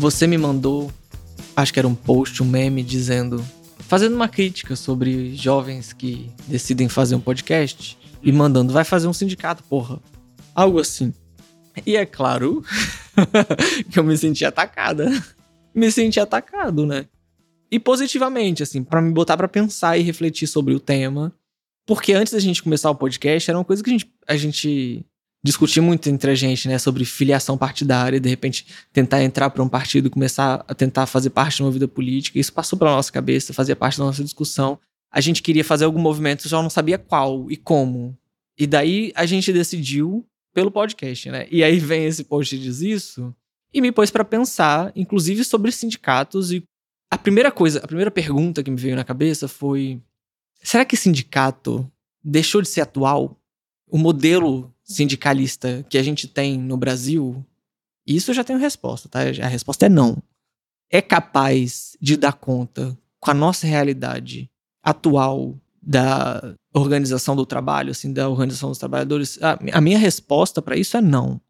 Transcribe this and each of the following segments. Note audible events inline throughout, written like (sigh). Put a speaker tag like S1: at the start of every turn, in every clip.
S1: Você me mandou, acho que era um post, um meme dizendo, fazendo uma crítica sobre jovens que decidem fazer um podcast e mandando, vai fazer um sindicato, porra. Algo assim. E é claro (laughs) (laughs) que eu me senti atacada. Me senti atacado, né? E positivamente, assim, para me botar para pensar e refletir sobre o tema. Porque antes da gente começar o podcast, era uma coisa que a gente, a gente discutir muito entre a gente, né, sobre filiação partidária, de repente tentar entrar para um partido começar a tentar fazer parte de uma vida política. Isso passou pela nossa cabeça, fazia parte da nossa discussão. A gente queria fazer algum movimento, só não sabia qual e como. E daí a gente decidiu pelo podcast, né? E aí vem esse post e diz isso e me pôs para pensar, inclusive sobre sindicatos e a primeira coisa, a primeira pergunta que me veio na cabeça foi: será que sindicato deixou de ser atual? O modelo sindicalista que a gente tem no Brasil, isso eu já tenho resposta, tá? A resposta é não. É capaz de dar conta com a nossa realidade atual da organização do trabalho, assim, da organização dos trabalhadores? A, a minha resposta para isso é não.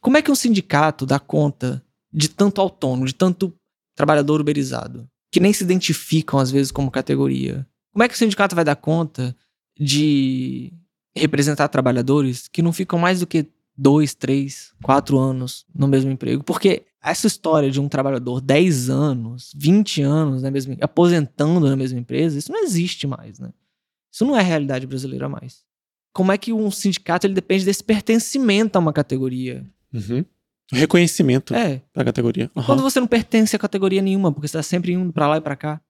S1: Como é que um sindicato dá conta de tanto autônomo, de tanto trabalhador uberizado, que nem se identificam às vezes como categoria? Como é que o sindicato vai dar conta de representar trabalhadores que não ficam mais do que dois, três, quatro anos no mesmo emprego. Porque essa história de um trabalhador 10 anos, 20 anos na mesma, aposentando na mesma empresa, isso não existe mais, né? Isso não é realidade brasileira mais. Como é que um sindicato ele depende desse pertencimento a uma categoria?
S2: Uhum. Reconhecimento
S1: é.
S2: da categoria.
S1: Uhum. Quando você não pertence a categoria nenhuma, porque você está sempre indo para lá e para cá.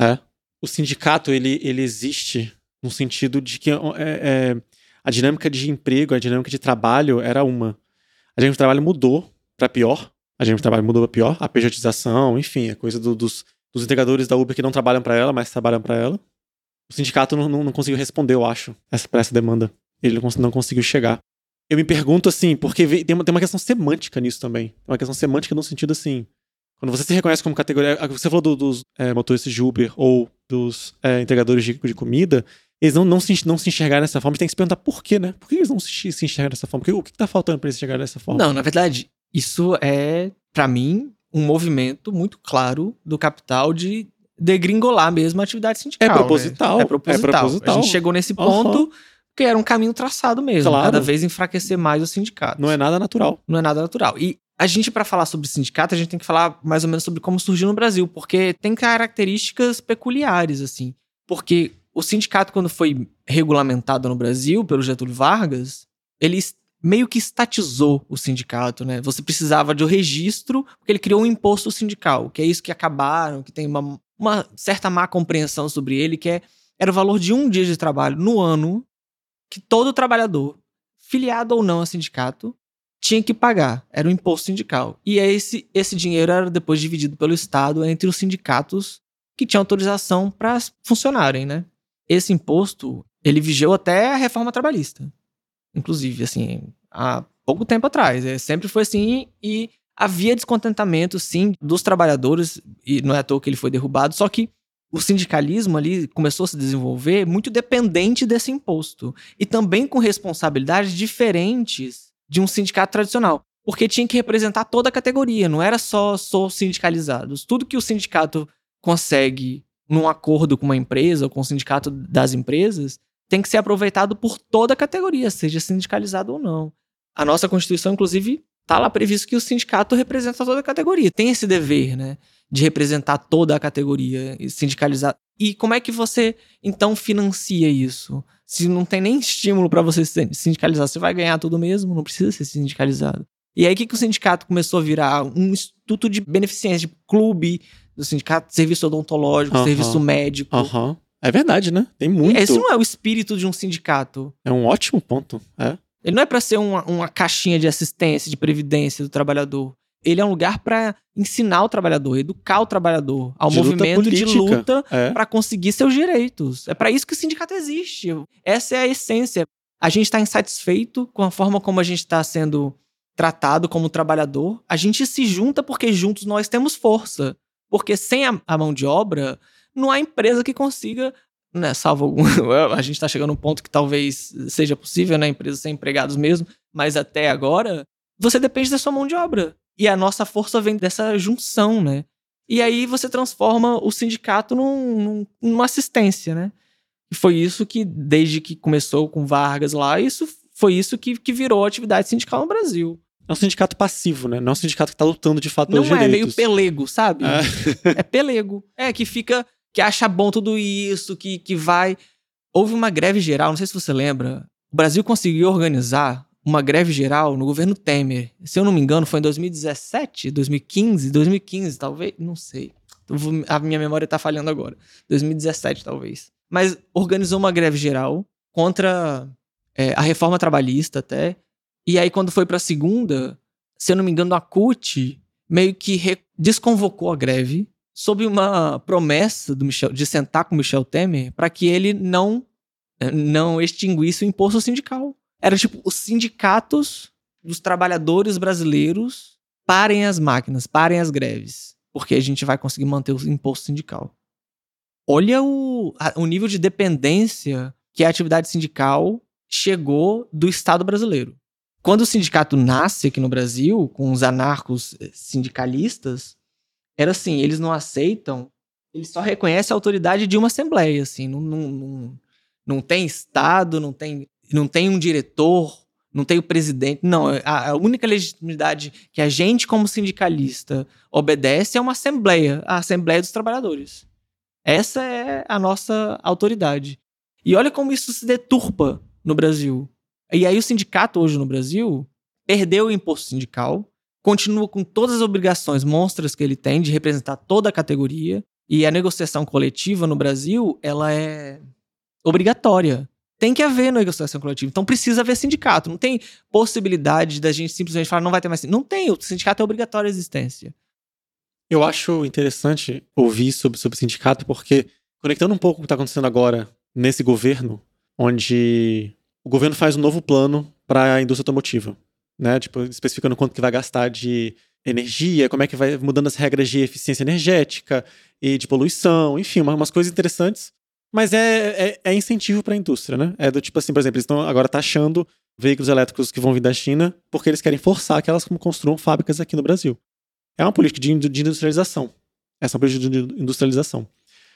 S2: É. O sindicato, ele, ele existe no sentido de que é, é, a dinâmica de emprego, a dinâmica de trabalho era uma. A dinâmica de trabalho mudou para pior. A dinâmica de trabalho mudou para pior. A pejotização, enfim, a coisa do, dos, dos entregadores da Uber que não trabalham para ela, mas trabalham para ela. O sindicato não, não, não, conseguiu responder, eu acho, essa, pra essa demanda. Ele não, não conseguiu chegar. Eu me pergunto assim, porque tem uma, tem uma questão semântica nisso também. Uma questão semântica no sentido assim. Quando você se reconhece como categoria. Você falou do, dos é, motoristas de Uber ou dos é, entregadores de, de comida, eles não, não, se, não se enxergarem dessa forma, tem que se perguntar por quê, né? Por que eles não se, se enxergam dessa forma? Porque, o que, está faltando para eles enxergarem dessa forma?
S1: Não, na verdade, isso é, para mim, um movimento muito claro do capital de degringolar mesmo a atividade sindical.
S2: É proposital.
S1: Né? É, proposital. é proposital. A gente chegou nesse ponto uhum. que era um caminho traçado mesmo. Claro. Cada vez enfraquecer mais o sindicato.
S2: Não é nada natural.
S1: Não é nada natural. E a gente, para falar sobre sindicato, a gente tem que falar mais ou menos sobre como surgiu no Brasil, porque tem características peculiares, assim. Porque o sindicato, quando foi regulamentado no Brasil pelo Getúlio Vargas, ele meio que estatizou o sindicato, né? Você precisava de um registro, porque ele criou um imposto sindical, que é isso que acabaram, que tem uma, uma certa má compreensão sobre ele, que é, era o valor de um dia de trabalho no ano que todo trabalhador, filiado ou não a sindicato, tinha que pagar. Era o imposto sindical. E esse, esse dinheiro era depois dividido pelo Estado entre os sindicatos que tinham autorização para funcionarem, né? esse imposto, ele vigiou até a reforma trabalhista. Inclusive, assim, há pouco tempo atrás. É, sempre foi assim e havia descontentamento, sim, dos trabalhadores, e não é à toa que ele foi derrubado, só que o sindicalismo ali começou a se desenvolver muito dependente desse imposto. E também com responsabilidades diferentes de um sindicato tradicional. Porque tinha que representar toda a categoria, não era só, só sindicalizados. Tudo que o sindicato consegue num acordo com uma empresa ou com o sindicato das empresas, tem que ser aproveitado por toda a categoria, seja sindicalizado ou não. A nossa Constituição, inclusive, está lá previsto que o sindicato representa toda a categoria. Tem esse dever, né? De representar toda a categoria e sindicalizar. E como é que você, então, financia isso? Se não tem nem estímulo para você sindicalizar, você vai ganhar tudo mesmo, não precisa ser sindicalizado. E aí, o que, que o sindicato começou a virar? Um instituto de beneficência, de clube do sindicato, serviço odontológico, serviço médico.
S2: Uh -huh. É verdade, né? Tem muito.
S1: Esse não é o espírito de um sindicato.
S2: É um ótimo ponto. É.
S1: Ele não é para ser uma, uma caixinha de assistência, de previdência do trabalhador. Ele é um lugar para ensinar o trabalhador, educar o trabalhador ao de movimento luta de luta é. para conseguir seus direitos. É para isso que o sindicato existe. Essa é a essência. A gente está insatisfeito com a forma como a gente está sendo tratado como trabalhador, a gente se junta porque juntos nós temos força. Porque sem a, a mão de obra, não há empresa que consiga, né, salvo algum. (laughs) a gente está chegando a um ponto que talvez seja possível, né? Empresas sem empregados mesmo, mas até agora, você depende da sua mão de obra. E a nossa força vem dessa junção, né? E aí você transforma o sindicato num, num, numa assistência, né? E foi isso que, desde que começou com Vargas lá, isso foi isso que, que virou a atividade sindical no Brasil.
S2: É um sindicato passivo, né? Não é um sindicato que está lutando de fato pelos
S1: Não
S2: direitos.
S1: é meio pelego, sabe? É. é pelego. É, que fica, que acha bom tudo isso, que, que vai. Houve uma greve geral, não sei se você lembra. O Brasil conseguiu organizar uma greve geral no governo Temer. Se eu não me engano, foi em 2017, 2015, 2015, talvez, não sei. A minha memória tá falhando agora. 2017, talvez. Mas organizou uma greve geral contra é, a reforma trabalhista até. E aí, quando foi pra segunda, se eu não me engano, a CUT meio que desconvocou a greve sob uma promessa do Michel, de sentar com Michel Temer para que ele não, não extinguisse o imposto sindical. Era tipo, os sindicatos dos trabalhadores brasileiros parem as máquinas, parem as greves, porque a gente vai conseguir manter o imposto sindical. Olha o, o nível de dependência que a atividade sindical chegou do Estado brasileiro. Quando o sindicato nasce aqui no Brasil, com os anarcos eh, sindicalistas, era assim, eles não aceitam, eles só reconhecem a autoridade de uma assembleia, assim, não, não, não, não tem Estado, não tem não tem um diretor, não tem o presidente. Não, a, a, única legitimidade que a gente, como sindicalista, obedece é uma assembleia, a Assembleia dos Trabalhadores. Essa é a nossa autoridade. E olha como isso se deturpa no Brasil. E aí o sindicato hoje no Brasil perdeu o imposto sindical, continua com todas as obrigações monstras que ele tem de representar toda a categoria, e a negociação coletiva no Brasil, ela é obrigatória tem que haver negociação coletiva. Então precisa haver sindicato. Não tem possibilidade da gente simplesmente falar não vai ter mais. Não tem. O sindicato é obrigatório a existência.
S2: Eu acho interessante ouvir sobre, sobre sindicato, porque conectando um pouco o que está acontecendo agora nesse governo, onde o governo faz um novo plano para a indústria automotiva, né? Tipo, especificando quanto que vai gastar de energia, como é que vai mudando as regras de eficiência energética e de poluição, enfim, umas coisas interessantes mas é, é, é incentivo para a indústria, né? É do tipo assim, por exemplo, eles estão agora taxando veículos elétricos que vão vir da China porque eles querem forçar que elas construam fábricas aqui no Brasil. É uma política de, de industrialização. Essa é uma política de industrialização.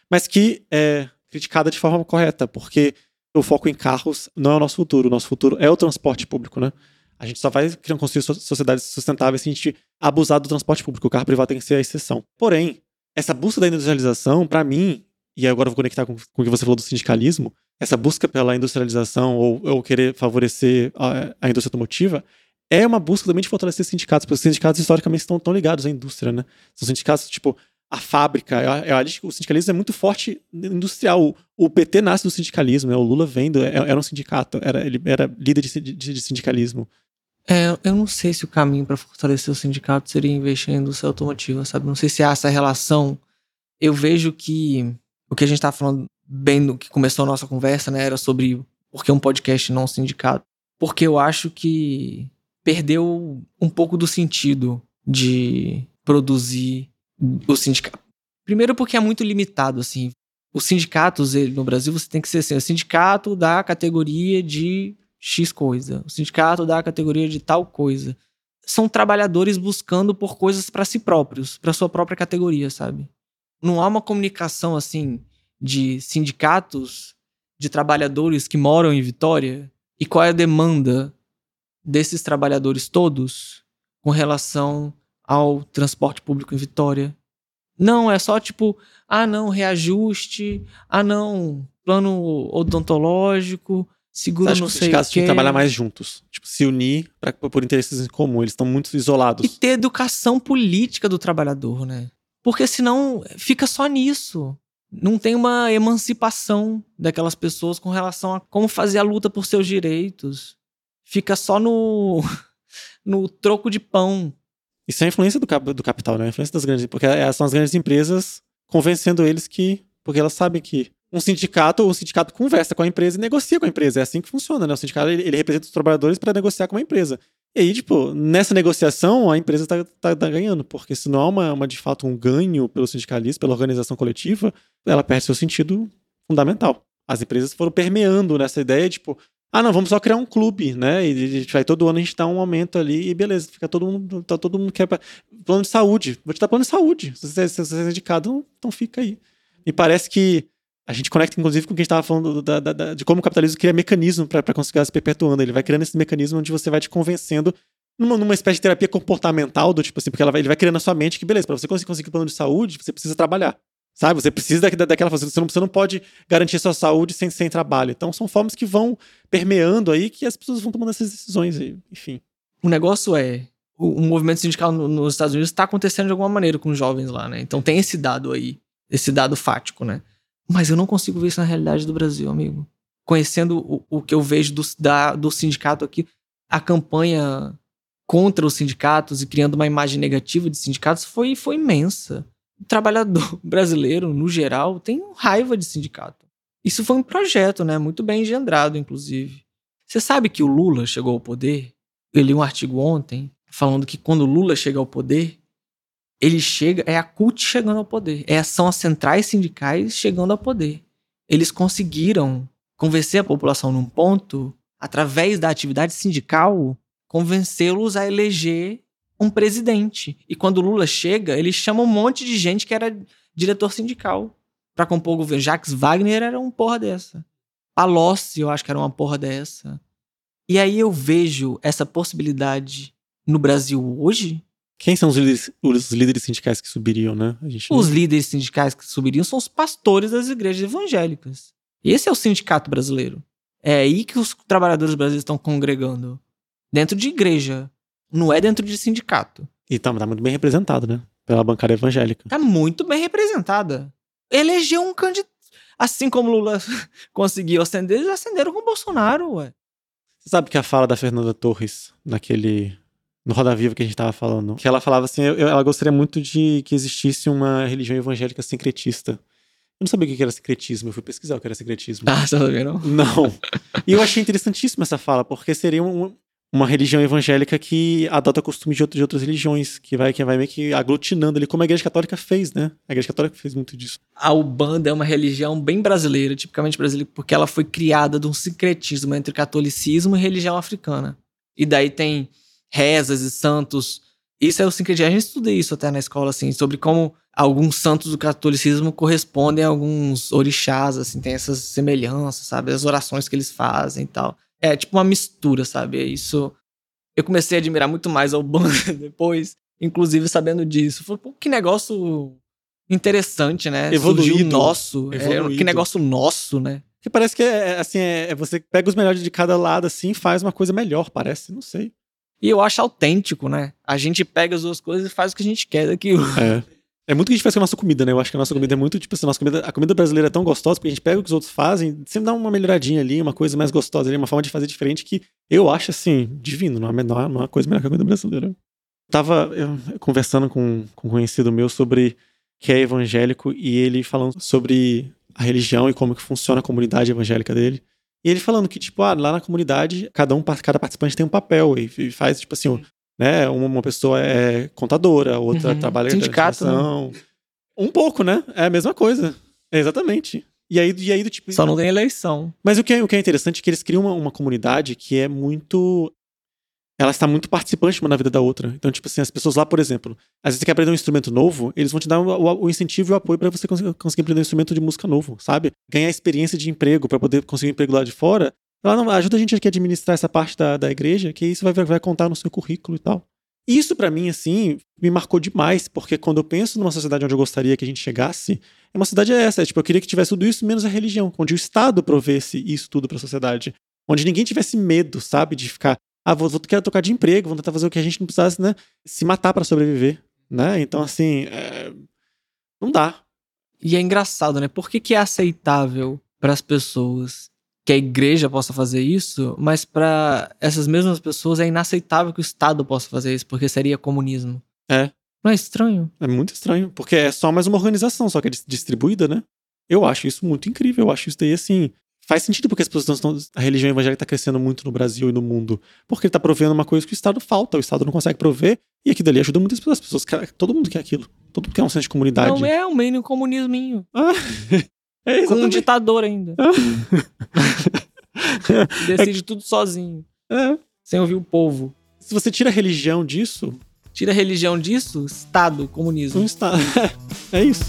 S2: Mas que é criticada de forma correta, porque o foco em carros não é o nosso futuro. O nosso futuro é o transporte público, né? A gente só vai construir sociedades sustentáveis se a gente abusar do transporte público. O carro privado tem que ser a exceção. Porém, essa busca da industrialização, para mim, e agora vou conectar com, com o que você falou do sindicalismo, essa busca pela industrialização ou, ou querer favorecer a, a, indústria automotiva é uma busca também de fortalecer sindicatos, porque os sindicatos historicamente estão tão ligados à indústria, né? São sindicatos, tipo, a fábrica, eu, acho que o sindicalismo é muito forte industrial. O, PT nasce do sindicalismo, né? o Lula vem do, era, é, era um sindicato, era, ele era líder de, de, de sindicalismo.
S1: É, eu não sei se o caminho para fortalecer o sindicato seria investir em indústria automotiva, sabe? Não sei se há essa relação. Eu vejo que o que a gente estava falando bem no que começou a nossa conversa, né, era sobre por que um podcast não um sindicato. Porque eu acho que perdeu um pouco do sentido de produzir o sindicato. Primeiro porque é muito limitado, assim. Os sindicatos no Brasil, você tem que ser assim, o sindicato da categoria de X coisa, o sindicato da categoria de tal coisa. São trabalhadores buscando por coisas para si próprios, para sua própria categoria, sabe? não há uma comunicação assim de sindicatos de trabalhadores que moram em Vitória e qual é a demanda desses trabalhadores todos com relação ao transporte público em Vitória. Não, é só tipo, ah não, reajuste, ah não, plano odontológico, seguro Você acha não sei
S2: que os que trabalhar mais juntos, tipo, se unir pra, por interesses em comum, eles estão muito isolados.
S1: E ter educação política do trabalhador, né? Porque senão fica só nisso. Não tem uma emancipação daquelas pessoas com relação a como fazer a luta por seus direitos. Fica só no, (laughs) no troco de pão.
S2: Isso é a influência do, do capital, né? A influência das grandes. Porque são as grandes empresas convencendo eles que. Porque elas sabem que um sindicato, o sindicato conversa com a empresa e negocia com a empresa. É assim que funciona, né? O sindicato ele, ele representa os trabalhadores para negociar com a empresa. E aí, tipo, nessa negociação, a empresa tá, tá, tá ganhando, porque se não há uma, uma, de fato, um ganho pelo sindicalismo, pela organização coletiva, ela perde seu sentido fundamental. As empresas foram permeando nessa ideia, tipo, ah, não, vamos só criar um clube, né? E a gente vai todo ano a gente dá um aumento ali e beleza, fica todo mundo, tá todo mundo quer plano de saúde. Vou te dar plano de saúde. Se você, se você é indicado, então fica aí. E parece que a gente conecta, inclusive, com o que a gente estava falando da, da, da, de como o capitalismo cria mecanismo para conseguir se perpetuando. Ele vai criando esse mecanismo onde você vai te convencendo numa, numa espécie de terapia comportamental, do tipo assim, porque vai, ele vai criando na sua mente que, beleza, para você conseguir, conseguir plano de saúde, você precisa trabalhar. Sabe? Você precisa da, daquela. Você não, você não pode garantir sua saúde sem, sem trabalho. Então, são formas que vão permeando aí que as pessoas vão tomando essas decisões, enfim.
S1: O negócio é. O, movimento sindical no, nos Estados Unidos está acontecendo de alguma maneira com os jovens lá, né? Então tem esse dado aí, esse dado fático, né? Mas eu não consigo ver isso na realidade do Brasil, amigo. Conhecendo o, o que eu vejo do, da, do sindicato aqui, a campanha contra os sindicatos e criando uma imagem negativa de sindicatos foi, foi imensa. O trabalhador (laughs) brasileiro, no geral, tem raiva de sindicato. Isso foi um projeto, né? Muito bem engendrado, inclusive. Você sabe que o Lula chegou ao poder? Eu li um artigo ontem falando que quando o Lula chega ao poder, ele chega, é a CUT chegando ao poder. É, são as centrais sindicais chegando ao poder. Eles conseguiram convencer a população num ponto, através da atividade sindical, convencê-los a eleger um presidente. E quando o Lula chega, ele chama um monte de gente que era diretor sindical para compor o governo. Jacques Wagner era uma porra dessa. Palocci, eu acho que era uma porra dessa. E aí eu vejo essa possibilidade no Brasil hoje
S2: quem são os líderes, os líderes sindicais que subiriam, né?
S1: os não... líderes sindicais que subiriam são os pastores das igrejas evangélicas. Esse é o sindicato brasileiro. É aí que os trabalhadores brasileiros estão congregando. Dentro de igreja. Não é dentro de sindicato.
S2: E tá, tá muito bem representado, né? Pela bancada evangélica.
S1: Tá muito bem representada. Elegeu um candidato. Assim como Lula (laughs) conseguiu acender, eles acenderam com o Bolsonaro, ué.
S2: Você sabe que a fala da Fernanda Torres, naquele no Roda Viva que a gente tava falando, que ela falava assim, eu, ela gostaria muito de que existisse uma religião evangélica sincretista. Eu não sabia o que era secretismo, eu fui pesquisar o que era secretismo.
S1: Ah, você sabia não?
S2: Não. E eu achei interessantíssima essa fala, porque seria um, uma religião evangélica que adota costumes de, de outras religiões, que vai, que vai meio que aglutinando ali, como a Igreja Católica fez, né? A Igreja Católica fez muito disso.
S1: A Ubanda é uma religião bem brasileira, tipicamente brasileira, porque ela foi criada de um sincretismo entre catolicismo e religião africana. E daí tem rezas e santos. Isso é o sincretismo. A gente estuda isso até na escola, assim, sobre como alguns santos do catolicismo correspondem a alguns orixás, assim, tem essas semelhanças, sabe? As orações que eles fazem e tal. É tipo uma mistura, sabe? É isso. Eu comecei a admirar muito mais ao banda (laughs) depois, inclusive sabendo disso. Falei, pô, que negócio interessante, né?
S2: Evoluído. Surgiu
S1: nosso. É, que negócio nosso, né?
S2: Que parece que é assim, é, é, você pega os melhores de cada lado assim e faz uma coisa melhor, parece, não sei.
S1: E eu acho autêntico, né? A gente pega as duas coisas e faz o que a gente quer daquilo.
S2: É. (laughs) É muito o que a gente faz com a nossa comida, né? Eu acho que a nossa comida é muito, tipo assim, a, nossa comida, a comida brasileira é tão gostosa porque a gente pega o que os outros fazem, sempre dá uma melhoradinha ali, uma coisa mais gostosa ali, uma forma de fazer diferente que eu acho, assim, divino. Não é, não é uma coisa melhor que a comida brasileira. tava eu, conversando com, com um conhecido meu sobre que é evangélico e ele falando sobre a religião e como que funciona a comunidade evangélica dele. E ele falando que, tipo, ah, lá na comunidade, cada um, cada participante tem um papel e, faz, tipo assim, né? Uma, pessoa é contadora, outra uhum. trabalha
S1: Sindicato,
S2: né? Um pouco, né? É a mesma coisa. É exatamente. E aí, e aí do tipo.
S1: Só não tem eleição.
S2: Mas o que é, o que é interessante é que eles criam uma, uma comunidade que é muito ela está muito participante uma na vida da outra. Então, tipo assim, as pessoas lá, por exemplo, às vezes você quer aprender um instrumento novo, eles vão te dar o, o incentivo e o apoio para você conseguir, conseguir, aprender um instrumento de música novo, sabe? Ganhar experiência de emprego para poder conseguir um emprego lá de fora. Ela não, ajuda a gente aqui a administrar essa parte da, da igreja, que isso vai, vai contar no seu currículo e tal. Isso para mim, assim, me marcou demais, porque quando eu penso numa sociedade onde eu gostaria que a gente chegasse, é uma cidade essa. É, tipo, eu queria que tivesse tudo isso menos a religião, onde o Estado provesse isso tudo para a sociedade. Onde ninguém tivesse medo, sabe, de ficar ah, vou, vou quero trocar de emprego, vou tentar fazer o que a gente não precisasse, né? Se matar para sobreviver, né? Então, assim, é... não dá.
S1: E é engraçado, né? Por que, que é aceitável para as pessoas que a igreja possa fazer isso, mas para essas mesmas pessoas é inaceitável que o Estado possa fazer isso, porque seria comunismo?
S2: É.
S1: Não é estranho?
S2: É muito estranho, porque é só mais uma organização, só que é distribuída, né? Eu acho isso muito incrível, eu acho isso daí, assim, Faz sentido porque as pessoas estão. A religião evangélica está crescendo muito no Brasil e no mundo. Porque ele está provendo uma coisa que o Estado falta, o Estado não consegue prover, e aquilo ali ajuda muitas pessoas. As pessoas todo mundo quer aquilo. Todo mundo quer um senso de comunidade.
S1: Não é um meio comunisminho.
S2: Ah, (laughs) é
S1: Com um ditador ainda.
S2: Ah. (laughs)
S1: Decide tudo sozinho.
S2: É.
S1: Sem ouvir o povo.
S2: Se você tira a religião disso,
S1: Tira a religião disso, Estado, comunismo.
S2: não está. (laughs) é isso.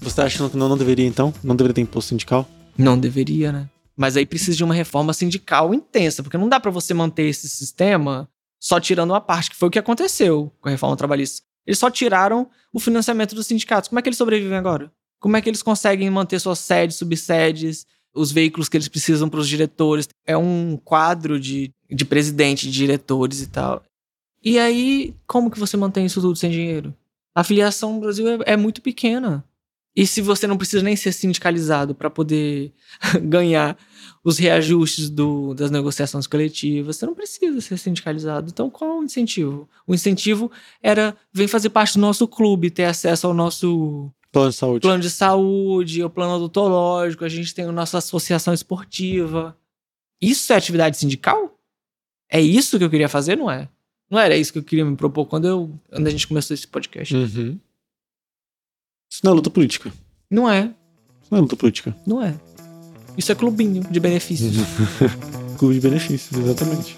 S2: Você tá achando que não, não deveria, então? Não deveria ter imposto sindical?
S1: Não deveria, né? Mas aí precisa de uma reforma sindical intensa, porque não dá pra você manter esse sistema só tirando uma parte, que foi o que aconteceu com a reforma trabalhista. Eles só tiraram o financiamento dos sindicatos. Como é que eles sobrevivem agora? Como é que eles conseguem manter suas sedes, subsedes, os veículos que eles precisam para os diretores? É um quadro de, de presidente, de diretores e tal. E aí, como que você mantém isso tudo sem dinheiro? A filiação no Brasil é, é muito pequena. E se você não precisa nem ser sindicalizado para poder (laughs) ganhar os reajustes do, das negociações coletivas, você não precisa ser sindicalizado. Então, qual o incentivo? O incentivo era vem fazer parte do nosso clube, ter acesso ao nosso
S2: Plano de saúde.
S1: plano de saúde, o plano odontológico, a gente tem a nossa associação esportiva. Isso é atividade sindical? É isso que eu queria fazer, não é? Não era isso que eu queria me propor quando, eu, quando a gente começou esse podcast.
S2: Uhum. Isso não é luta política.
S1: Não é,
S2: Isso não é luta política.
S1: não é. Isso é clubinho de benefícios. (laughs)
S2: Clube de benefícios, exatamente.